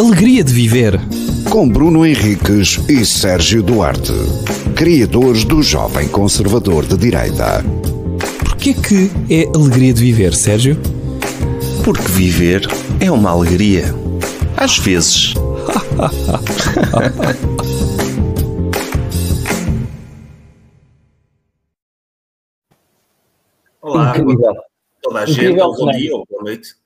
alegria de viver. Com Bruno Henriques e Sérgio Duarte, criadores do Jovem Conservador de Direita. Porquê que é alegria de viver, Sérgio? Porque viver é uma alegria. Às vezes. Olá, Incrível. toda a gente, Incrível bom dia ou boa noite.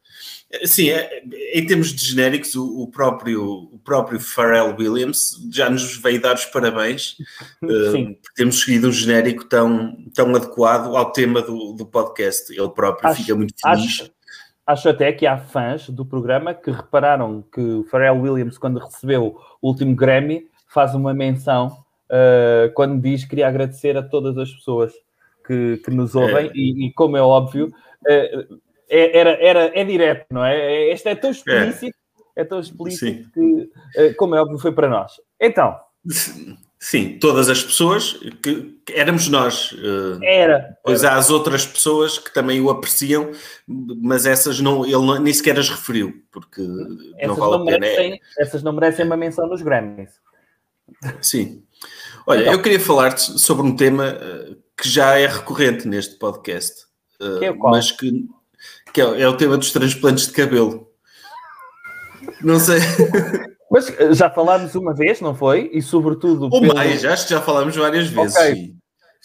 Sim, é- em termos de genéricos, o, o próprio, o próprio Pharrell Williams já nos veio dar os parabéns eh, Sim. por termos escolhido um genérico tão, tão adequado ao tema do, do podcast. Ele próprio Acho- fica muito feliz. Acho, acho até que há fãs do programa que repararam que o Pharrell Williams, quando recebeu o último Grammy, faz uma menção uh, quando diz que queria agradecer a todas as pessoas que, que nos ouvem É. e, e, como é óbvio, uh, é, era, era, é direto, não é? Este é tão explícito, é, tão explícito que, uh, como é óbvio, foi para nós. Então, Sim, todas as pessoas que, que éramos nós. eh, era. Pois há as outras pessoas que também o apreciam, mas essas não, ele não- nem sequer as referiu, porque não Essas vale não, a pena. É- merecem, essas não merecem uma menção nos Grammys. Sim. Olha, Então. eu queria falar-te sobre um tema eh, que já é recorrente neste podcast, eh, Que é mas que, que é, é o tema dos transplantes de cabelo. Não sei, Mas uh, já falámos uma vez, não foi? E sobretudo. ou pelo- mais, acho que já falámos várias vezes. Ok. sim.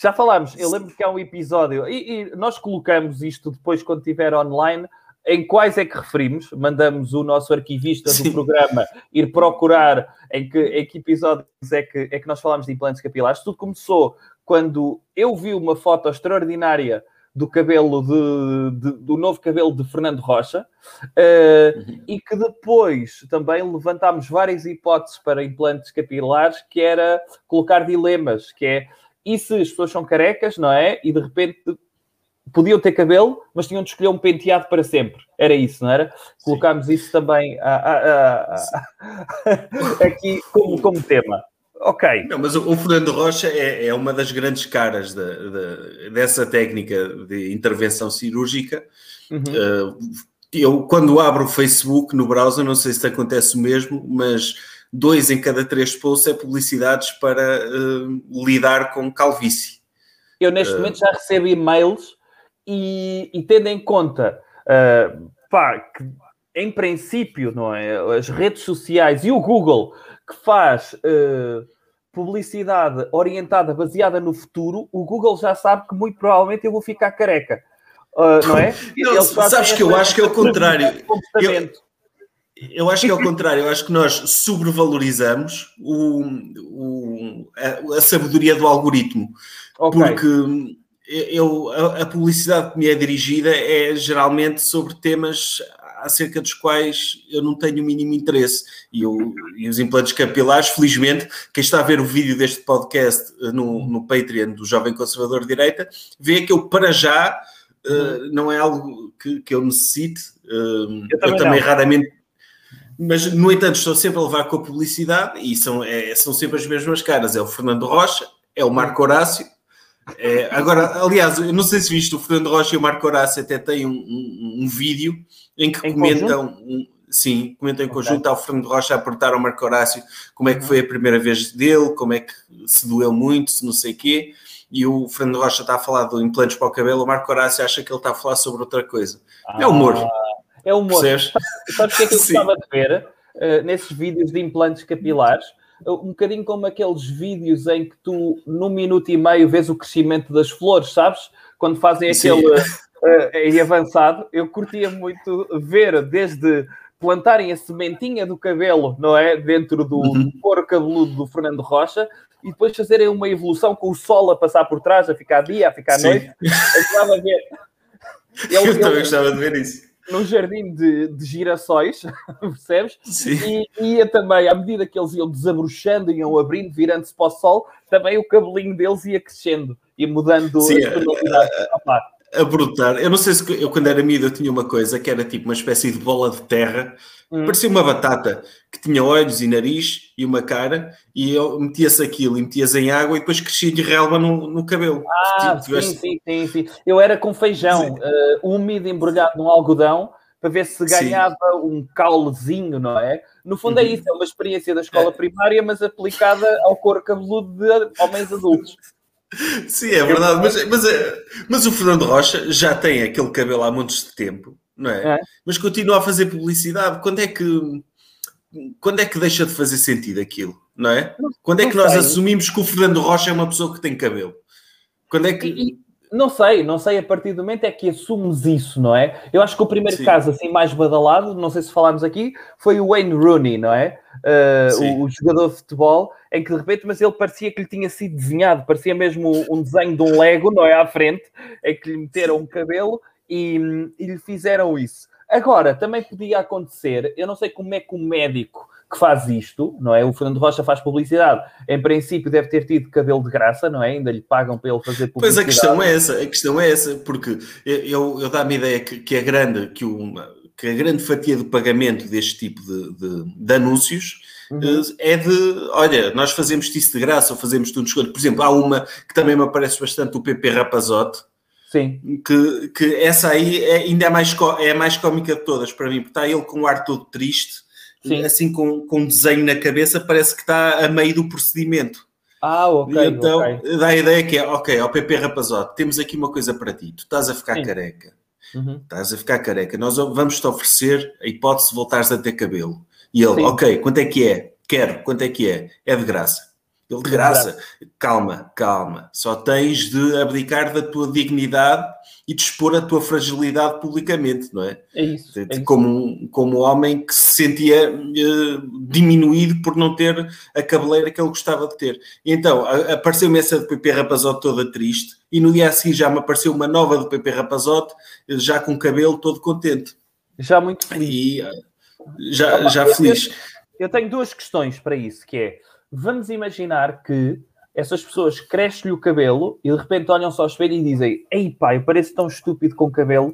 Já falámos, eu lembro que há um episódio, e, e nós colocamos isto depois quando estiver online, em quais é que referimos, mandamos o nosso arquivista Sim. do programa ir procurar em que, em que episódios é que, é que nós falámos de implantes capilares. Tudo começou quando eu vi uma foto extraordinária do cabelo de, de- do novo cabelo de Fernando Rocha eh, Uhum. e que depois também levantámos várias hipóteses para implantes capilares que era colocar dilemas, que é e se as pessoas são carecas, não é? E de repente podiam ter cabelo, mas tinham de escolher um penteado para sempre. Era isso, não era? Colocámos isso também ah, ah, ah, aqui como, como tema. Ok. Não, mas o, o Fernando Rocha é, é uma das grandes caras da- da- dessa técnica de intervenção cirúrgica. Uhum. Uh, eu, quando abro o Facebook no browser, não sei se te acontece o mesmo, mas dois em cada três posts é publicidades para uh, lidar com calvície. Eu neste momento já recebo e-mails e, e tendo em conta pá, que em princípio, não é? As redes sociais e o Google que faz ah, publicidade orientada, baseada no futuro, o Google já sabe que muito provavelmente eu vou ficar careca. Ah, não é? Não, sabes que eu acho que é o contrário. comportamento. Eu acho que é o contrário, eu acho que nós sobrevalorizamos o, o- a, a sabedoria do algoritmo. Ok. porque eu, a, a publicidade que me é dirigida é geralmente sobre temas acerca dos quais eu não tenho o mínimo interesse. E, eu- e os implantes capilares, felizmente, quem está a ver o vídeo deste podcast eh, no, no Patreon do Jovem Conservador de Direita, vê que eu, para já, eh, não é algo que, que eu necessite. Eh, eu também também não. raramente mas, no entanto, estou sempre a levar com a publicidade e são, é- são sempre as mesmas caras. É o Fernando Rocha, é o Marco Horácio. É, agora, aliás, eu não sei se viste, o Fernando Rocha e o Marco Horácio até têm um, um- um vídeo em que Em comentam, um- sim, comentam em conjunto ao Fernando Rocha a apertar ao Marco Horácio como é que foi a primeira vez dele, como é que se doeu muito, se não sei quê. E o Fernando Rocha está a falar de implantes para o cabelo, o Marco Horácio acha que ele está a falar sobre outra coisa. É humor, É humor. percebes? Sabes o que é que eu gostava de ver eh, nesses vídeos de implantes capilares? Uh, Um bocadinho como aqueles vídeos em que tu, num minuto e meio, vês o crescimento das flores, sabes? Quando fazem aquele eh, em avançado. Eu curtia muito ver desde plantarem a sementinha do cabelo, não é? Dentro do, Uhum. do couro cabeludo do Fernando Rocha e depois fazerem uma evolução com o sol a passar por trás, a ficar dia, a ficar Sim. noite. Eu gostava de ver. Eu Ele- também ele- gostava de ver isso. Num jardim de, de girassóis, percebes? Sim. E ia também, à medida que eles iam desabrochando, iam abrindo, virando-se para o sol, também o cabelinho deles ia crescendo e mudando Sim, as tonalidades. Opa, a brotar. Eu não sei se eu, quando era miúdo, eu tinha uma coisa que era tipo uma espécie de bola de terra, Hum. parecia uma batata, que tinha olhos e nariz e uma cara, e eu metia-se aquilo e metias em água e depois crescia de relva no, no cabelo. Ah, sim, sim, sim, sim. Eu era com feijão eh, úmido, embrulhado num algodão, para ver se ganhava Sim. um caulezinho, não é? No fundo é uhum. isso, é uma experiência da escola é. primária, mas aplicada ao couro cabeludo de homens adultos. Sim, é verdade, mas, mas, eh, mas o Fernando Rocha já tem aquele cabelo há muitos de tempo, não é? é? Mas continua a fazer publicidade. Quando é que quando é que deixa de fazer sentido aquilo, não é? Quando é que nós assumimos que o Fernando Rocha é uma pessoa que tem cabelo? Quando é que. E, não sei, não sei a partir do momento é que assumes isso, não é? Eu acho que o primeiro Sim. caso assim mais badalado, não sei se falámos aqui, foi o Wayne Rooney, não é? Uh, o, o, jogador de futebol, em que de repente, mas ele parecia que lhe tinha sido desenhado, parecia mesmo um desenho de um Lego, não é? À frente, em que lhe meteram um cabelo e, e lhe fizeram isso. Agora, também podia acontecer, eu não sei como é que o médico que faz isto, não é? O Fernando Rocha faz publicidade. Em princípio, deve ter tido cabelo de graça, não é? Ainda lhe pagam para ele fazer publicidade. Pois a questão é essa, a questão é essa, porque eu, eu dá-me a ideia que, que é grande, que, uma, que a grande fatia do pagamento deste tipo de, de, de anúncios uhum. Eh, é de, olha, nós fazemos isso de graça ou fazemos tudo escolha. Por exemplo, há uma que também me aparece bastante, o PP Rapazote, Sim. Que, que essa aí é, ainda é mais, é a mais cómica de todas para mim, porque está ele com um ar todo triste, Sim. assim com, com um desenho na cabeça, parece que está a meio do procedimento. Ah, ok. E então okay. dá a ideia que é, ok, ao PP Rapazote, temos aqui uma coisa para ti, tu estás a ficar Sim. careca. Uhum. Estás a ficar careca. Nós vamos te oferecer a hipótese de voltares a ter cabelo. E ele, Sim. ok, quanto é que é? Quero, quanto é que é? É de graça. Ele de graça, calma, calma. Só tens de abdicar da tua dignidade e de expor a tua fragilidade publicamente, não é? É isso. De, é isso. Como, como homem que se sentia uh, diminuído por não ter a cabeleira que ele gostava de ter. E então, apareceu-me essa do PP Rapazote toda triste e no dia a seguir já me apareceu uma nova do PP Rapazote, já com o cabelo todo contente. Já muito feliz. E, uh, já, já feliz. Eu tenho duas questões para isso, que é Vamos imaginar que essas pessoas crescem-lhe o cabelo e de repente olham só ao espelho e dizem: Ei pai, eu pareço tão estúpido com cabelo,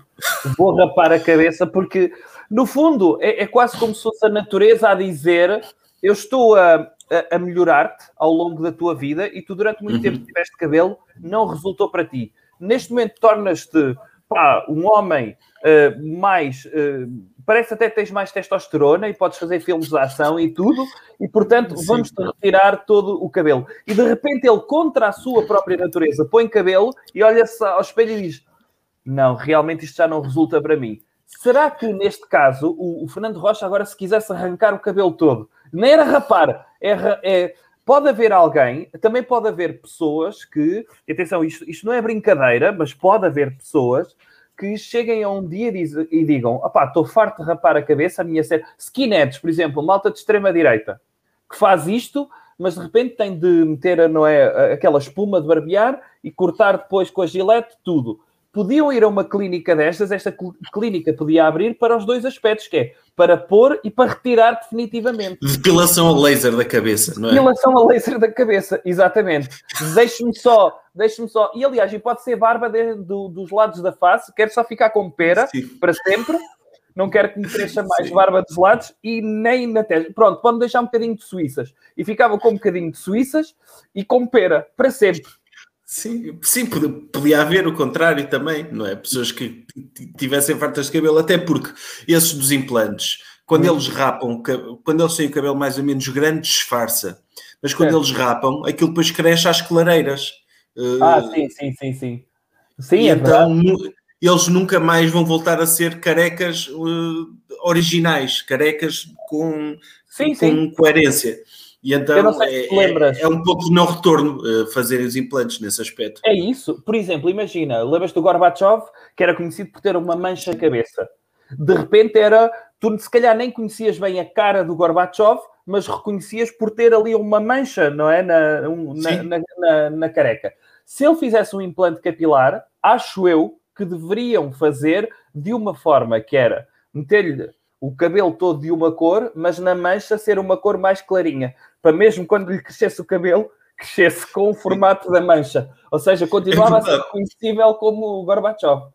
vou rapar a cabeça, porque no fundo é, é quase como se fosse a natureza a dizer: Eu estou a, a, a melhorar-te ao longo da tua vida e tu durante muito uhum. tempo tiveste cabelo, não resultou para ti. Neste momento tornas-te um homem uh, mais. Uh, parece até que tens mais testosterona e podes fazer filmes de ação e tudo, e portanto vamos-te retirar todo o cabelo. E de repente ele, contra a sua própria natureza, põe cabelo e olha-se ao espelho e diz: Não, realmente isto já não resulta para mim. Será que neste caso o, o Fernando Rocha, agora, se quisesse arrancar o cabelo todo, nem era rapar, é, é pode haver alguém, também pode haver pessoas que, atenção, isto, isto não é brincadeira, mas pode haver pessoas que cheguem a um dia e digam: opá, estou farto de rapar a cabeça, a minha série. Skinheads, por exemplo, malta de extrema-direita, que faz isto, mas de repente tem de meter não é, aquela espuma de barbear e cortar depois com a gilete tudo podiam ir a uma clínica destas, esta clínica podia abrir para os dois aspectos, que é para pôr e para retirar definitivamente. Depilação a laser da cabeça, não é? Depilação a laser da cabeça, exatamente. Deixe-me só, deixe-me só. E aliás, e pode ser barba de, do, dos lados da face, quero só ficar com pera Sim. para sempre. Não quero que me cresça mais Sim. barba dos lados e nem na testa. Pronto, pode deixar um bocadinho de suíças. E ficava com um bocadinho de suíças e com pera, para sempre. Sim, sim, podia haver o contrário também, não é? Pessoas que tivessem fartas de cabelo, até porque esses dos implantes, quando hum. eles rapam, quando eles têm o cabelo mais ou menos grande, disfarça. Mas quando é. eles rapam, aquilo depois cresce às clareiras. Ah, uh, sim, sim, sim, sim. Sim, é então verdade. eles nunca mais vão voltar a ser carecas uh, originais, carecas com, sim, com sim. coerência. E então é, é, é, um pouco de não retorno uh, fazerem os implantes nesse aspecto. É isso. Por exemplo, imagina, lembras do Gorbachev, que era conhecido por ter uma mancha na cabeça. De repente era, tu se calhar nem conhecias bem a cara do Gorbachev, mas reconhecias por ter ali uma mancha, não é? Na, um, na, na, na, na careca. Se ele fizesse um implante capilar, acho eu que deveriam fazer de uma forma que era meter-lhe o cabelo todo de uma cor, mas na mancha ser uma cor mais clarinha, para mesmo quando lhe crescesse o cabelo, crescesse com o formato da mancha. Ou seja, continuava é a ser reconhecível como o Gorbachev.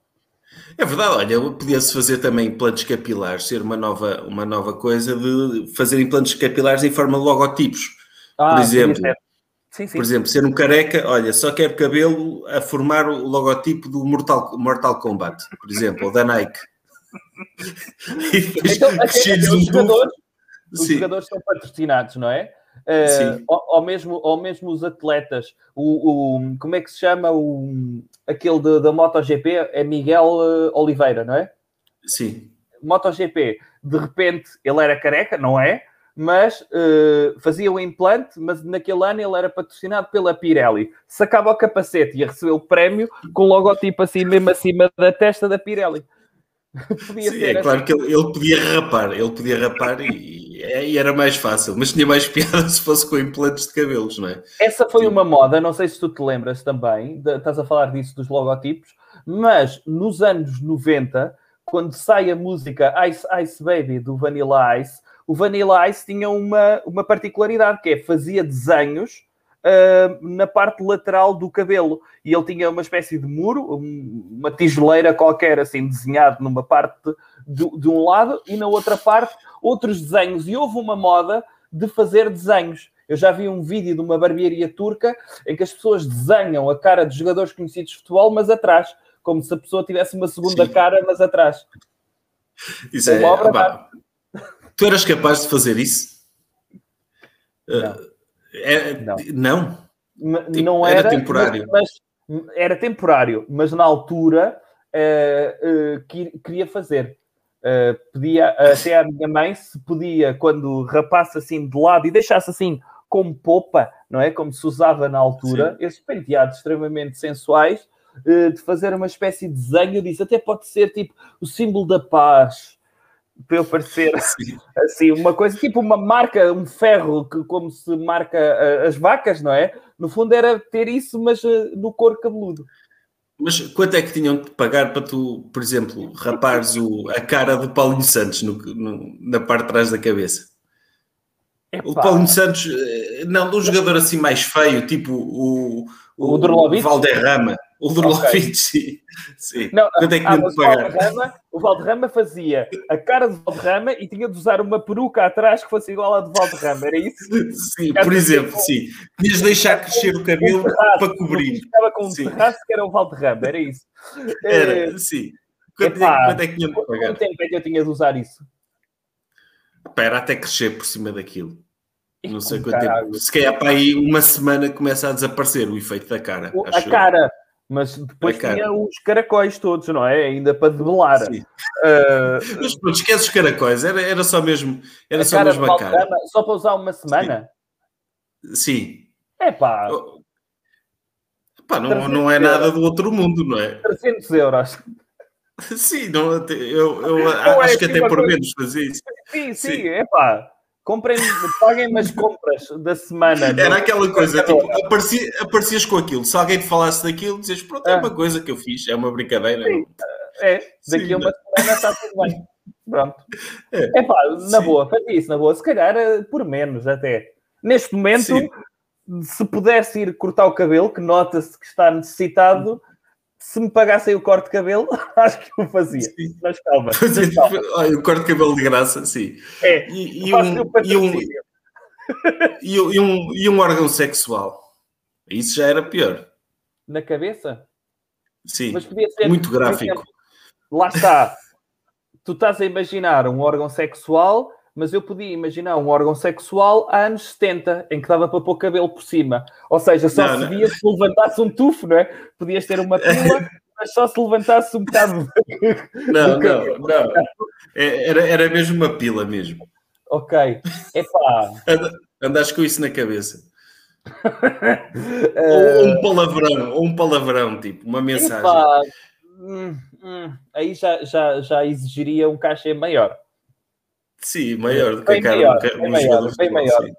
É verdade, olha, podia-se fazer também implantes capilares, ser uma nova, uma nova coisa de fazer implantes capilares em forma de logotipos. Ah, por exemplo, sim, sim, sim. por exemplo, ser um careca, olha, só quer cabelo a formar o logotipo do Mortal, Mortal Kombat, por exemplo, ou da Nike. Então, até os um jogadores, os jogadores são patrocinados, não é? Uh, Sim. ou, ou mesmo, ou mesmo os atletas, o, o- como é que se chama o, aquele de- da MotoGP? É Miguel uh, Oliveira, não é? Sim. MotoGP, de repente ele era careca, não é? Mas uh, fazia o implante, mas naquele ano ele era patrocinado pela Pirelli. Sacava o capacete e ia receber o prémio com o logotipo assim mesmo acima da testa da Pirelli. Podia Sim, é assim. claro que ele, ele podia rapar, ele podia rapar e, e era mais fácil, mas tinha mais piada se fosse com implantes de cabelos, não é? Essa foi Sim. uma moda, não sei se tu te lembras também, de- estás a falar disso dos logotipos, mas nos anos 90, quando sai a música Ice Ice Baby do Vanilla Ice, o Vanilla Ice tinha uma, uma particularidade, que é fazia desenhos ah, na parte lateral do cabelo. E ele tinha uma espécie de muro, um- uma tijoleira qualquer, assim, desenhado numa parte de, de um lado e na outra parte outros desenhos. E houve uma moda de fazer desenhos. Eu já vi um vídeo de uma barbearia turca em que as pessoas desenham a cara de jogadores conhecidos de futebol, mas atrás, como se a pessoa tivesse uma segunda Sim. cara, mas atrás. Isso é, pá, tu eras capaz de fazer isso? Não. Uh, é- Não. não? Tipo, não era era, temporário. Mas, mas- era temporário, mas na altura eh, eh, que- queria fazer. Eh, pedia até à minha mãe se podia, quando rapasse assim de lado e deixasse assim como popa, não é? Como se usava na altura, esses penteados extremamente sensuais, de fazer uma espécie de desenho. Disse, até pode ser tipo o símbolo da paz, para eu parecer Sim. assim, uma coisa tipo uma marca, um ferro, que, como se marca as vacas, não é? No fundo era ter isso, mas eh, no couro cabeludo. Mas quanto é que tinham de pagar para tu, por exemplo, rapares o, a cara do Paulinho Santos no- no- na parte de trás da cabeça? O Epá, Paulinho Santos, eh, não, de um jogador assim mais feio, tipo o, O Drolovic? Valderrama. O Drolovic, sim. sim. Não, Quanto é que ah, o? Valderrama, o Valderrama fazia a cara de Valderrama e tinha de usar uma peruca atrás que fosse igual à de Valderrama, era isso? Sim, por exemplo, sim. Tinhas de deixar crescer o cabelo Um terraço, para cobrir. Ficava com um Sim. terraço que era o Valderrama, era isso. Eh, Era, sim. Quanto, é, epá, quanto é que tinham de Quanto pagar? tempo é que eu tinha de usar isso? Espera até crescer por cima daquilo. Não sei quanto tempo. Se calhar para aí uma semana começa a desaparecer o efeito da cara. O- a cara, mas depois tinha os caracóis todos, não é? Ainda para debelar. Sim. Eh, Mas pronto, esquece os caracóis, era, era só mesmo, era a só mesmo a cara. Só para usar uma semana? Sim. É pá, Oh. Pá, não, não é nada do outro mundo, não é? 300 euros. Sim, não, eu, eu Não é acho que assim até por coisa- menos fazia isso. Sim, Sim. é pá. Comprem, paguem-me as compras da semana. Era aquela coisa, Mercadona. tipo, aparecia, aparecias com aquilo. Se alguém te falasse daquilo, dizias, pronto, é Ah. uma coisa que eu fiz, é uma brincadeira. Sim. É, daqui Sim, a uma semana está tudo bem. Pronto. É. É pá, na Sim. boa, fazia isso na boa. Se calhar eh, por menos até. Neste momento, Sim. se pudesse ir cortar o cabelo, que nota-se que está necessitado, se me pagassem o corte de cabelo, acho que eu fazia. Sim. Mas calma. Mas calma. olha, o corte de cabelo de graça, sim. É, E, e um, e, um, e, um- e um, órgão sexual. Isso já era pior. Na cabeça? Sim, Mas podia ser. muito gráfico. exemplo, Lá está. Tu estás a imaginar um órgão sexual, mas eu podia imaginar um órgão sexual há anos 70, em que dava para pôr cabelo por cima. Ou seja, só Não, se não. via se levantasse um tufo, não é? Podias ter uma pila, mas só se levantasse um bocado. Não, não, não. É- Era, era mesmo uma pila mesmo. Ok. Epá. Anda- Andaste com isso na cabeça. eh, Ou um palavrão, ou um palavrão, tipo, uma mensagem. epá, hum, hum, aí já, já, já exigiria um cachê maior. Sim, maior do que Bem a cara maior, de um ca- bem um maior, de bem futebol, maior. sim.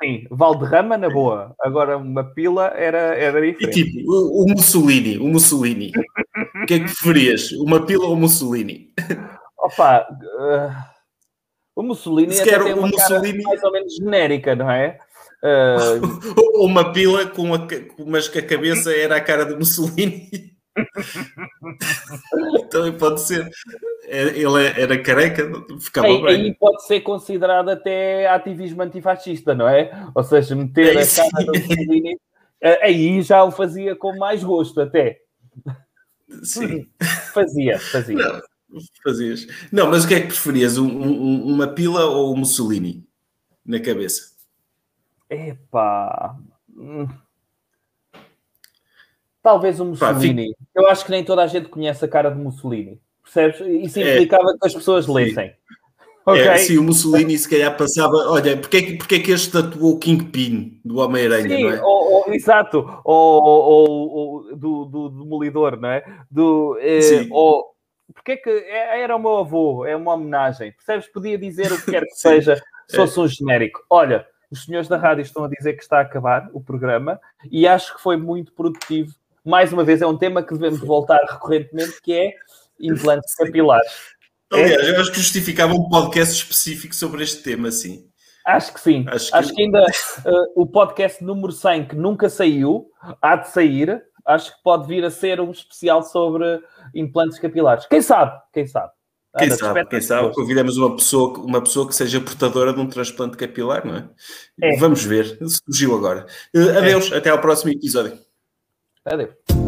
Sim, Valderrama na boa. Agora uma pila era, era E diferente. tipo, o, o Mussolini, o Mussolini. O que é que preferias? Uma pila ou Mussolini? Opa, eh, o Mussolini Se quer tem uma cara Mussolini- mais ou menos genérica, não é? Ou uma pila com a, mas que a cabeça era a cara do Mussolini? Também pode ser. É, Ele era careca, ficava aí, bem. aí pode ser considerado até ativismo antifascista, não é? Ou seja, meter Aí a cara do Mussolini, eh, aí já o fazia com mais gosto até. Sim. Fazia, fazia. Não, Fazias. Não, mas o que é que preferias? Um, um, uma pila ou um Mussolini na cabeça? Epá. Hum. Talvez o Mussolini. Pá, fico... Eu acho que nem toda a gente conhece a cara de Mussolini. Percebes? Isso é. implicava é. que as pessoas lessem. Okay. É, sim, o Mussolini se calhar passava. Olha, porque é que, porque é que este tatuou o Kingpin do Homem-Aranha, não é? Ou, ou, exato, ou, ou, do, do Demolidor, não é? Do, eh, ou, porque é que era o meu avô, é uma homenagem, percebes? Podia dizer o que quer que seja, se fosse um genérico. Olha, os senhores da rádio estão a dizer que está a acabar o programa e acho que foi muito produtivo. Mais uma vez, é um tema que devemos voltar recorrentemente, que é implantes capilares. Aliás, é. eu acho que justificava um podcast específico sobre este tema, sim. Acho que sim. Acho que, acho que ainda uh, o podcast número 100, que nunca saiu, há de sair. Acho que pode vir a ser um especial sobre implantes capilares. Quem sabe? Quem sabe? Quem sabe, quem sabe, convidamos uma pessoa, uma pessoa que seja portadora de um transplante capilar, não é? é. Vamos ver, surgiu agora. Uh, adeus, é. até ao próximo episódio. Adeus.